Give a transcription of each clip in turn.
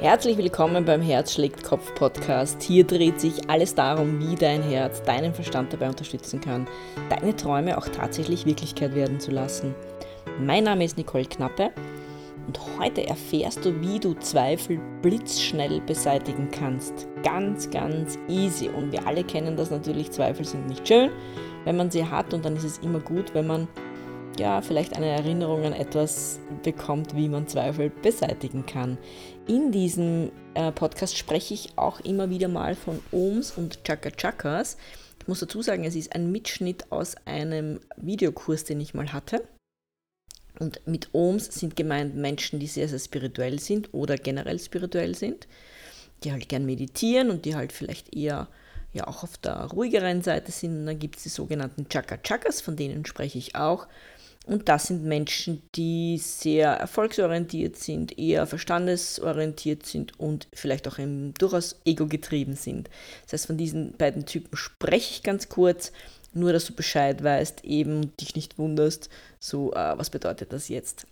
Herzlich willkommen beim Herz schlägt Kopf Podcast. Hier dreht sich alles darum, wie dein Herz deinen Verstand dabei unterstützen kann, deine Träume auch tatsächlich Wirklichkeit werden zu lassen. Mein Name ist Nicole Knappe und heute erfährst du, wie du Zweifel blitzschnell beseitigen kannst. Ganz, ganz easy. Und wir alle kennen das natürlich, Zweifel sind nicht schön, wenn man sie hat und dann ist es immer gut, wenn man ja, vielleicht eine Erinnerung an etwas bekommt, wie man Zweifel beseitigen kann. In diesem äh, Podcast spreche ich auch immer wieder mal von Ohms und Chaka Chakas. Ich muss dazu sagen, es ist ein Mitschnitt aus einem Videokurs, den ich mal hatte. Und mit Ohms sind gemeint Menschen, die sehr, sehr spirituell sind oder generell spirituell sind, die halt gern meditieren und die halt vielleicht eher ja auch auf der ruhigeren Seite sind. Und dann gibt es die sogenannten Chaka Chakas, von denen spreche ich auch. Und das sind Menschen, die sehr erfolgsorientiert sind, eher verstandesorientiert sind und vielleicht auch durchaus ego-getrieben sind. Das heißt, von diesen beiden Typen spreche ich ganz kurz, nur dass du Bescheid weißt, eben dich nicht wunderst, so äh, was bedeutet das jetzt.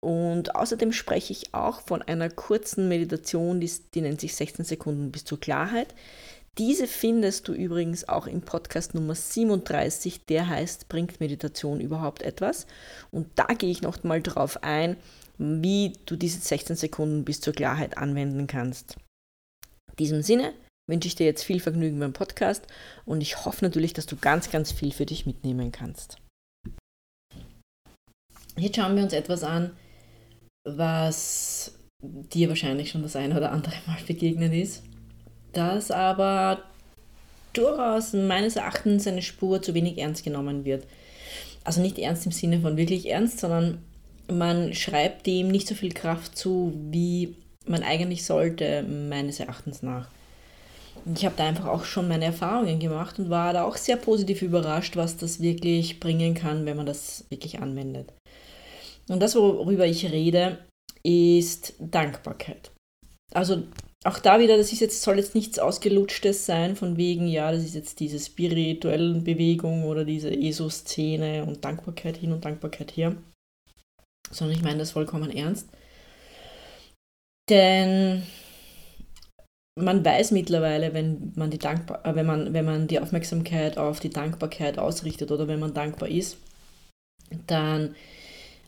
Und außerdem spreche ich auch von einer kurzen Meditation, die, die nennt sich 16 Sekunden bis zur Klarheit. Diese findest du übrigens auch im Podcast Nummer 37, der heißt Bringt Meditation überhaupt etwas? Und da gehe ich noch mal drauf ein, wie du diese 16 Sekunden bis zur Klarheit anwenden kannst. In diesem Sinne wünsche ich dir jetzt viel Vergnügen beim Podcast und ich hoffe natürlich, dass du ganz, ganz viel für dich mitnehmen kannst. Jetzt schauen wir uns etwas an, was dir wahrscheinlich schon das eine oder andere Mal begegnet ist dass aber durchaus meines Erachtens eine Spur zu wenig ernst genommen wird. Also nicht ernst im Sinne von wirklich ernst, sondern man schreibt dem nicht so viel Kraft zu, wie man eigentlich sollte, meines Erachtens nach. Ich habe da einfach auch schon meine Erfahrungen gemacht und war da auch sehr positiv überrascht, was das wirklich bringen kann, wenn man das wirklich anwendet. Und das, worüber ich rede, ist Dankbarkeit. Also auch da wieder, das ist jetzt, soll jetzt nichts Ausgelutschtes sein, von wegen, ja, das ist jetzt diese spirituelle Bewegung oder diese ESO-Szene und Dankbarkeit hin und Dankbarkeit her. Sondern ich meine das vollkommen ernst. Denn man weiß mittlerweile, wenn man die Dankbar äh, wenn man, wenn man die Aufmerksamkeit auf die Dankbarkeit ausrichtet oder wenn man dankbar ist, dann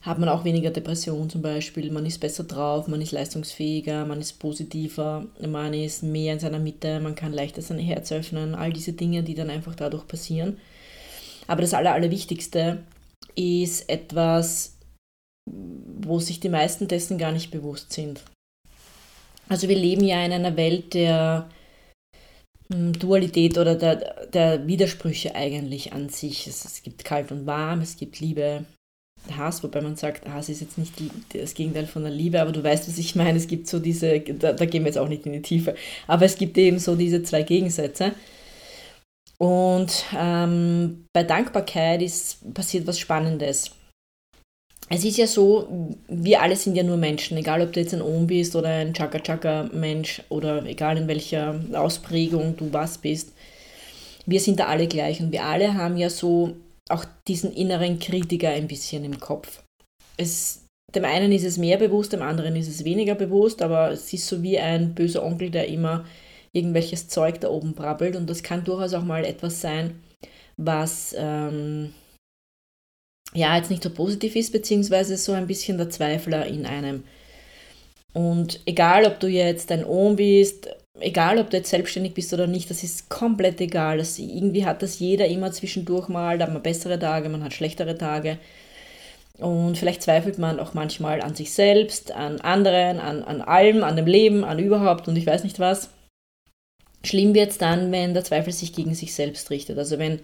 hat man auch weniger Depression zum Beispiel, man ist besser drauf, man ist leistungsfähiger, man ist positiver, man ist mehr in seiner Mitte, man kann leichter sein Herz öffnen, all diese Dinge, die dann einfach dadurch passieren. Aber das Aller, Allerwichtigste ist etwas, wo sich die meisten dessen gar nicht bewusst sind. Also wir leben ja in einer Welt der hm, Dualität oder der, der Widersprüche eigentlich an sich. Es, es gibt kalt und warm, es gibt Liebe Hass, wobei man sagt, Hass ist jetzt nicht das Gegenteil von der Liebe, aber du weißt, was ich meine. Es gibt so diese, da, da gehen wir jetzt auch nicht in die Tiefe, aber es gibt eben so diese zwei Gegensätze. Und ähm, bei Dankbarkeit ist passiert was Spannendes. Es ist ja so, wir alle sind ja nur Menschen, egal ob du jetzt ein Ohm bist oder ein Chaka-Chaka-Mensch oder egal in welcher Ausprägung du was bist. Wir sind da alle gleich und wir alle haben ja so auch diesen inneren Kritiker ein bisschen im Kopf. Es, dem einen ist es mehr bewusst, dem anderen ist es weniger bewusst, aber es ist so wie ein böser Onkel, der immer irgendwelches Zeug da oben brabbelt und das kann durchaus auch mal etwas sein, was ähm, ja jetzt nicht so positiv ist, beziehungsweise so ein bisschen der Zweifler in einem. Und egal, ob du jetzt ein Ohm bist, egal ob du jetzt selbstständig bist oder nicht, das ist komplett egal. Das, irgendwie hat das jeder immer zwischendurch mal, da hat man bessere Tage, man hat schlechtere Tage. Und vielleicht zweifelt man auch manchmal an sich selbst, an anderen, an, an allem, an dem Leben, an überhaupt und ich weiß nicht was. Schlimm wird es dann, wenn der Zweifel sich gegen sich selbst richtet. Also wenn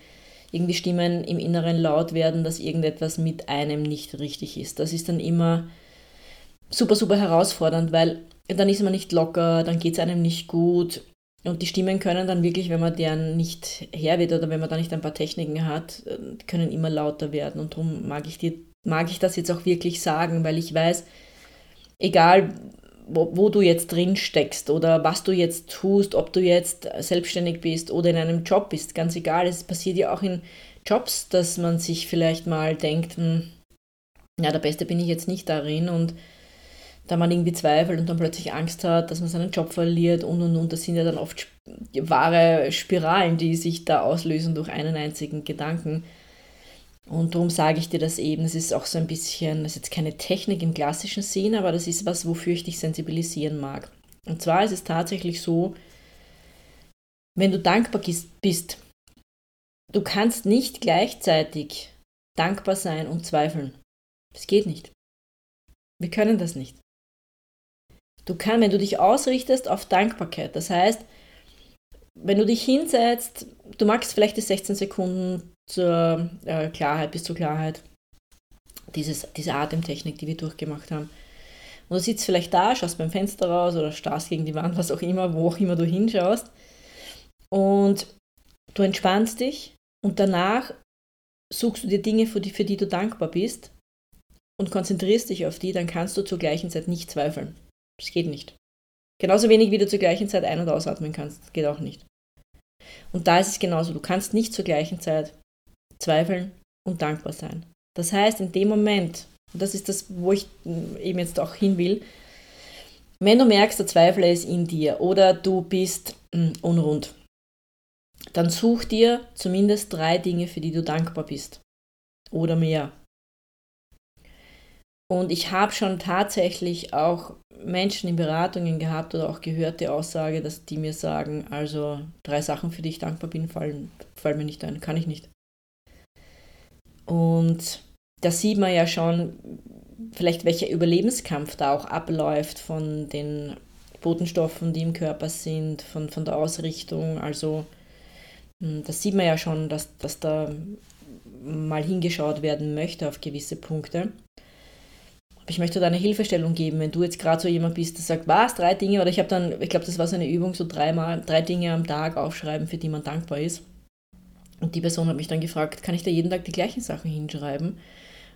irgendwie Stimmen im Inneren laut werden, dass irgendetwas mit einem nicht richtig ist. Das ist dann immer super, super herausfordernd, weil dann ist man nicht locker, dann geht es einem nicht gut. Und die Stimmen können dann wirklich, wenn man deren nicht her wird oder wenn man da nicht ein paar Techniken hat, äh, können immer lauter werden. Und darum mag ich, dir, mag ich das jetzt auch wirklich sagen, weil ich weiß, egal wo, wo du jetzt drin steckst oder was du jetzt tust, ob du jetzt selbstständig bist oder in einem Job bist, ganz egal. Es passiert ja auch in Jobs, dass man sich vielleicht mal denkt, hm, ja, der Beste bin ich jetzt nicht darin und da man irgendwie zweifelt und dann plötzlich Angst hat, dass man seinen Job verliert und und und. Das sind ja dann oft wahre Spiralen, die sich da auslösen durch einen einzigen Gedanken. Und darum sage ich dir das eben. Es ist auch so ein bisschen, das ist jetzt keine Technik im klassischen Sinn, aber das ist was, wofür ich dich sensibilisieren mag. Und zwar ist es tatsächlich so, wenn du dankbar bist, du kannst nicht gleichzeitig dankbar sein und zweifeln. Das geht nicht. Wir können das nicht. Du kannst, wenn du dich ausrichtest auf Dankbarkeit, das heißt, wenn du dich hinsetzt, du magst vielleicht die 16 Sekunden zur äh, Klarheit bis zur Klarheit, dieses, diese Atemtechnik, die wir durchgemacht haben. Und du sitzt vielleicht da, schaust beim Fenster raus oder starrst gegen die Wand, was auch immer, wo auch immer du hinschaust. Und du entspannst dich und danach suchst du dir Dinge, für die, für die du dankbar bist und konzentrierst dich auf die, dann kannst du zur gleichen Zeit nicht zweifeln. Das geht nicht. Genauso wenig wie du zur gleichen Zeit ein- und ausatmen kannst. Das geht auch nicht. Und da ist es genauso. Du kannst nicht zur gleichen Zeit zweifeln und dankbar sein. Das heißt, in dem Moment, und das ist das, wo ich eben jetzt auch hin will, wenn du merkst, der Zweifler ist in dir oder du bist hm, unrund, dann such dir zumindest drei Dinge, für die du dankbar bist. Oder mehr. Und ich habe schon tatsächlich auch Menschen in Beratungen gehabt oder auch gehört die Aussage, dass die mir sagen, also drei Sachen, für die ich dankbar bin, fallen, fallen mir nicht ein, kann ich nicht. Und da sieht man ja schon, vielleicht welcher Überlebenskampf da auch abläuft von den Botenstoffen, die im Körper sind, von, von der Ausrichtung. Also hm, das sieht man ja schon, dass, dass da mal hingeschaut werden möchte auf gewisse Punkte ich möchte da eine Hilfestellung geben, wenn du jetzt gerade so jemand bist, der sagt, was, drei Dinge, oder ich habe dann, ich glaube, das war so eine Übung, so dreimal, drei Dinge am Tag aufschreiben, für die man dankbar ist. Und die Person hat mich dann gefragt, kann ich da jeden Tag die gleichen Sachen hinschreiben?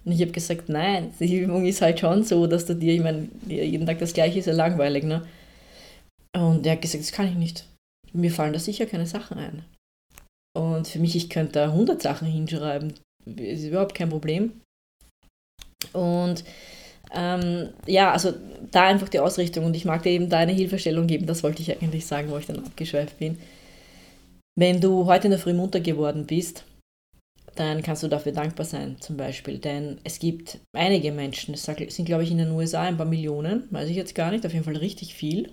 Und ich habe gesagt, nein, die Übung ist halt schon so, dass du dir, ich meine, jeden Tag das gleiche ist ja langweilig, ne? Und er hat gesagt, das kann ich nicht. Mir fallen da sicher keine Sachen ein. Und für mich, ich könnte da 100 Sachen hinschreiben. Ist überhaupt kein Problem. Und ähm, ja, also da einfach die Ausrichtung und ich mag dir eben da eine Hilfestellung geben, das wollte ich eigentlich sagen, wo ich dann abgeschweift bin. Wenn du heute in der Früh munter geworden bist, dann kannst du dafür dankbar sein, zum Beispiel. Denn es gibt einige Menschen, es sind glaube ich in den USA ein paar Millionen, weiß ich jetzt gar nicht, auf jeden Fall richtig viel.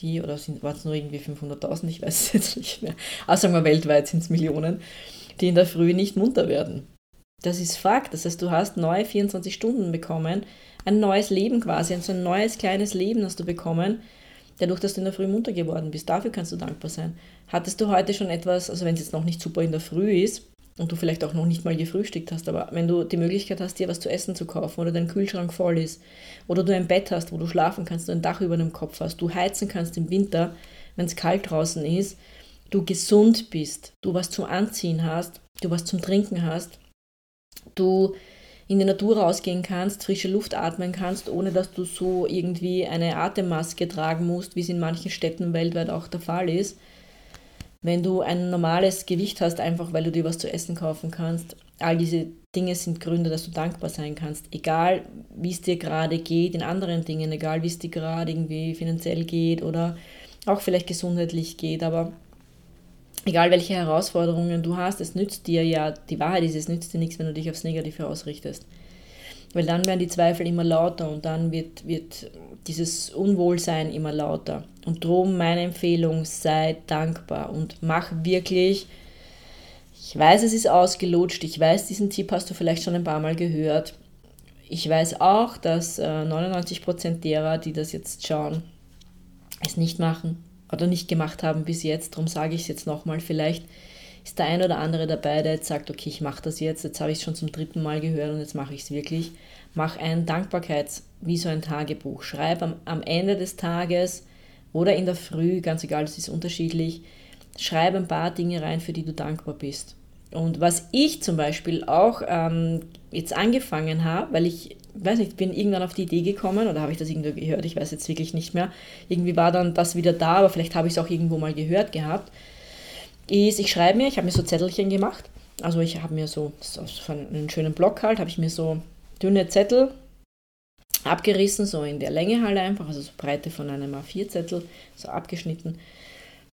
Die, oder waren es nur irgendwie 500.000, ich weiß es jetzt nicht mehr. Also sagen wir weltweit sind es Millionen, die in der Früh nicht munter werden. Das ist Fakt. Das heißt, du hast neue 24 Stunden bekommen, ein neues Leben quasi, so ein neues kleines Leben hast du bekommen, dadurch, dass du in der Früh munter geworden bist. Dafür kannst du dankbar sein. Hattest du heute schon etwas, also wenn es jetzt noch nicht super in der Früh ist und du vielleicht auch noch nicht mal gefrühstückt hast, aber wenn du die Möglichkeit hast, dir was zu essen zu kaufen oder dein Kühlschrank voll ist oder du ein Bett hast, wo du schlafen kannst, du ein Dach über dem Kopf hast, du heizen kannst im Winter, wenn es kalt draußen ist, du gesund bist, du was zum Anziehen hast, du was zum Trinken hast, du in die Natur rausgehen kannst, frische Luft atmen kannst, ohne dass du so irgendwie eine Atemmaske tragen musst, wie es in manchen Städten weltweit auch der Fall ist. Wenn du ein normales Gewicht hast, einfach weil du dir was zu essen kaufen kannst, all diese Dinge sind Gründe, dass du dankbar sein kannst. Egal, wie es dir gerade geht in anderen Dingen, egal, wie es dir gerade irgendwie finanziell geht oder auch vielleicht gesundheitlich geht, aber egal welche Herausforderungen du hast, es nützt dir ja, die Wahrheit ist, es nützt dir nichts, wenn du dich aufs Negative ausrichtest. Weil dann werden die Zweifel immer lauter und dann wird, wird dieses Unwohlsein immer lauter. Und darum meine Empfehlung, sei dankbar und mach wirklich, ich weiß, es ist ausgelutscht, ich weiß, diesen Tipp hast du vielleicht schon ein paar Mal gehört. Ich weiß auch, dass äh, 99% derer, die das jetzt schauen, es nicht machen oder nicht gemacht haben bis jetzt. Darum sage ich es jetzt nochmal. Vielleicht ist der ein oder andere dabei, der jetzt sagt, okay, ich mache das jetzt. Jetzt habe ich es schon zum dritten Mal gehört und jetzt mache ich es wirklich. Mach ein Dankbarkeits, wie so ein Tagebuch. Schreib am, am Ende des Tages oder in der Früh, ganz egal, das ist unterschiedlich. Schreib ein paar Dinge rein, für die du dankbar bist. Und was ich zum Beispiel auch ähm, jetzt angefangen habe, weil ich weiß nicht, bin irgendwann auf die Idee gekommen oder habe ich das irgendwo gehört, ich weiß jetzt wirklich nicht mehr. Irgendwie war dann das wieder da, aber vielleicht habe ich es auch irgendwo mal gehört gehabt. Ist, ich schreibe mir, ich habe mir so Zettelchen gemacht. Also ich habe mir so, so einen schönen Block halt, habe ich mir so dünne Zettel abgerissen, so in der Länge halt einfach, also so Breite von einem A4-Zettel, so abgeschnitten.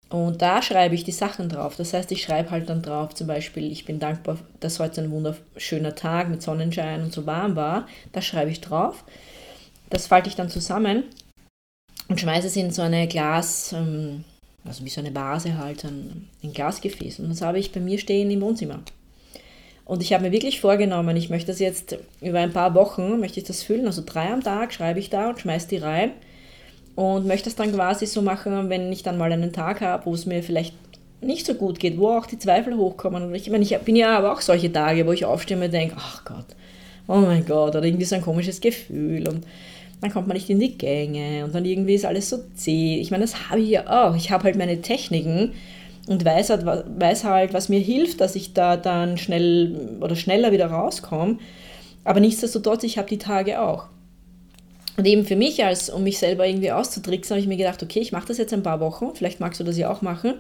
Und da schreibe ich die Sachen drauf. Das heißt, ich schreibe halt dann drauf, zum Beispiel, ich bin dankbar, dass heute ein wunderschöner Tag mit Sonnenschein und so warm war. Das schreibe ich drauf. Das falte ich dann zusammen und schmeiße es in so eine Glas, ähm, also wie so eine Vase halt, ein, ein Glasgefäß. Und das habe ich bei mir stehen im Wohnzimmer. Und ich habe mir wirklich vorgenommen, ich möchte das jetzt über ein paar Wochen, möchte ich das füllen, also drei am Tag schreibe ich da und schmeiße die rein und möchte es dann quasi so machen, wenn ich dann mal einen Tag habe, wo es mir vielleicht nicht so gut geht, wo auch die Zweifel hochkommen. Und ich meine, ich bin ja aber auch solche Tage, wo ich aufstehe und denke, ach Gott, oh mein Gott, oder irgendwie so ein komisches Gefühl und dann kommt man nicht in die Gänge und dann irgendwie ist alles so zäh. Ich meine, das habe ich ja auch. Ich habe halt meine Techniken und weiß halt, weiß halt, was mir hilft, dass ich da dann schnell oder schneller wieder rauskomme. Aber nichtsdestotrotz, ich habe die Tage auch. Und eben für mich, als um mich selber irgendwie auszutricksen, habe ich mir gedacht, okay, ich mache das jetzt ein paar Wochen, vielleicht magst du das ja auch machen.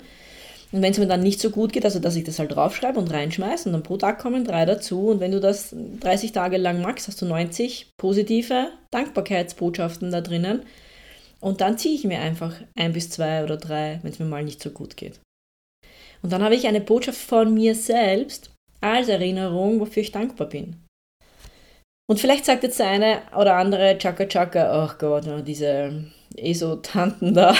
Und wenn es mir dann nicht so gut geht, also dass ich das halt draufschreibe und reinschmeiße und dann pro Tag kommen drei dazu und wenn du das 30 Tage lang magst, hast du 90 positive Dankbarkeitsbotschaften da drinnen und dann ziehe ich mir einfach ein bis zwei oder drei, wenn es mir mal nicht so gut geht. Und dann habe ich eine Botschaft von mir selbst als Erinnerung, wofür ich dankbar bin. Und vielleicht sagt jetzt der eine oder andere Chaka Chaka, ach Gott, diese ESO-Tanten da.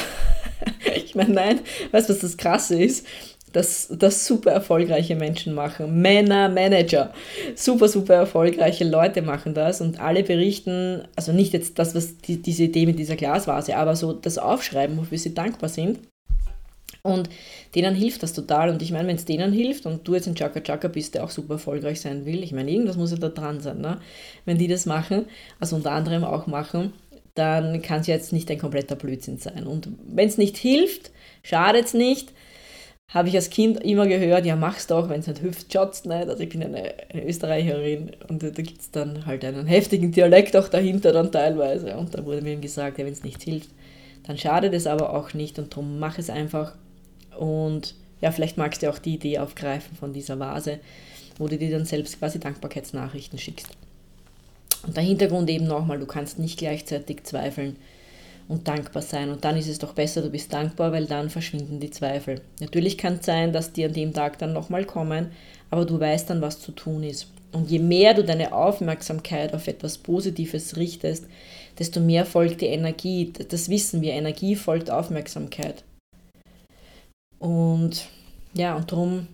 ich meine, nein, weißt du, was das Krasse ist? Dass das super erfolgreiche Menschen machen. Männer, Manager. Super, super erfolgreiche Leute machen das und alle berichten, also nicht jetzt das, was die, diese Idee mit dieser Glasvase, aber so das Aufschreiben, wofür sie dankbar sind. Und denen hilft das total. Und ich meine, wenn es denen hilft und du jetzt ein Chaka Chaka bist, der auch super erfolgreich sein will, ich meine, irgendwas muss ja da dran sein. Ne? Wenn die das machen, also unter anderem auch machen, dann kann es jetzt nicht ein kompletter Blödsinn sein. Und wenn es nicht hilft, schadet es nicht. Habe ich als Kind immer gehört, ja, mach's doch, wenn es nicht hilft, schaut's nicht. Also ich bin eine, eine Österreicherin und da gibt es dann halt einen heftigen Dialekt auch dahinter dann teilweise. Und da wurde mir eben gesagt, ja, wenn es nicht hilft, dann schadet es aber auch nicht und darum mach es einfach und ja, vielleicht magst du auch die Idee aufgreifen von dieser Vase, wo du dir dann selbst quasi Dankbarkeitsnachrichten schickst. Und der Hintergrund eben nochmal, du kannst nicht gleichzeitig zweifeln und dankbar sein. Und dann ist es doch besser, du bist dankbar, weil dann verschwinden die Zweifel. Natürlich kann es sein, dass die an dem Tag dann nochmal kommen, aber du weißt dann, was zu tun ist. Und je mehr du deine Aufmerksamkeit auf etwas Positives richtest, desto mehr folgt die Energie. Das wissen wir, Energie folgt Aufmerksamkeit. Und ja, und darum,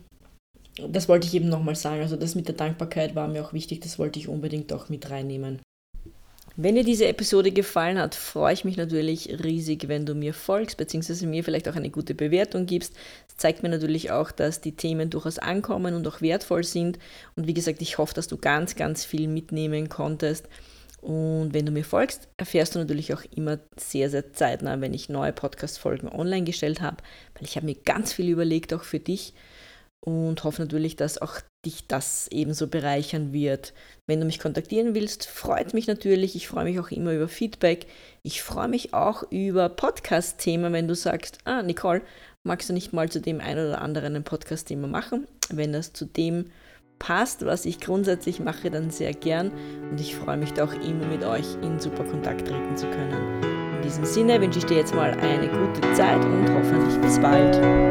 das wollte ich eben nochmal sagen. Also das mit der Dankbarkeit war mir auch wichtig, das wollte ich unbedingt auch mit reinnehmen. Wenn dir diese Episode gefallen hat, freue ich mich natürlich riesig, wenn du mir folgst, beziehungsweise mir vielleicht auch eine gute Bewertung gibst. Das zeigt mir natürlich auch, dass die Themen durchaus ankommen und auch wertvoll sind. Und wie gesagt, ich hoffe, dass du ganz, ganz viel mitnehmen konntest. Und wenn du mir folgst, erfährst du natürlich auch immer sehr, sehr zeitnah, wenn ich neue Podcast-Folgen online gestellt habe, weil ich habe mir ganz viel überlegt, auch für dich und hoffe natürlich, dass auch dich das ebenso bereichern wird. Wenn du mich kontaktieren willst, freut mich natürlich. Ich freue mich auch immer über Feedback. Ich freue mich auch über Podcast-Themen, wenn du sagst, ah, Nicole, magst du nicht mal zu dem einen oder anderen ein Podcast-Thema machen? Wenn das zu dem passt, was ich grundsätzlich mache, dann sehr gern und ich freue mich da auch immer mit euch in super Kontakt treten zu können. In diesem Sinne wünsche ich dir jetzt mal eine gute Zeit und hoffentlich bis bald.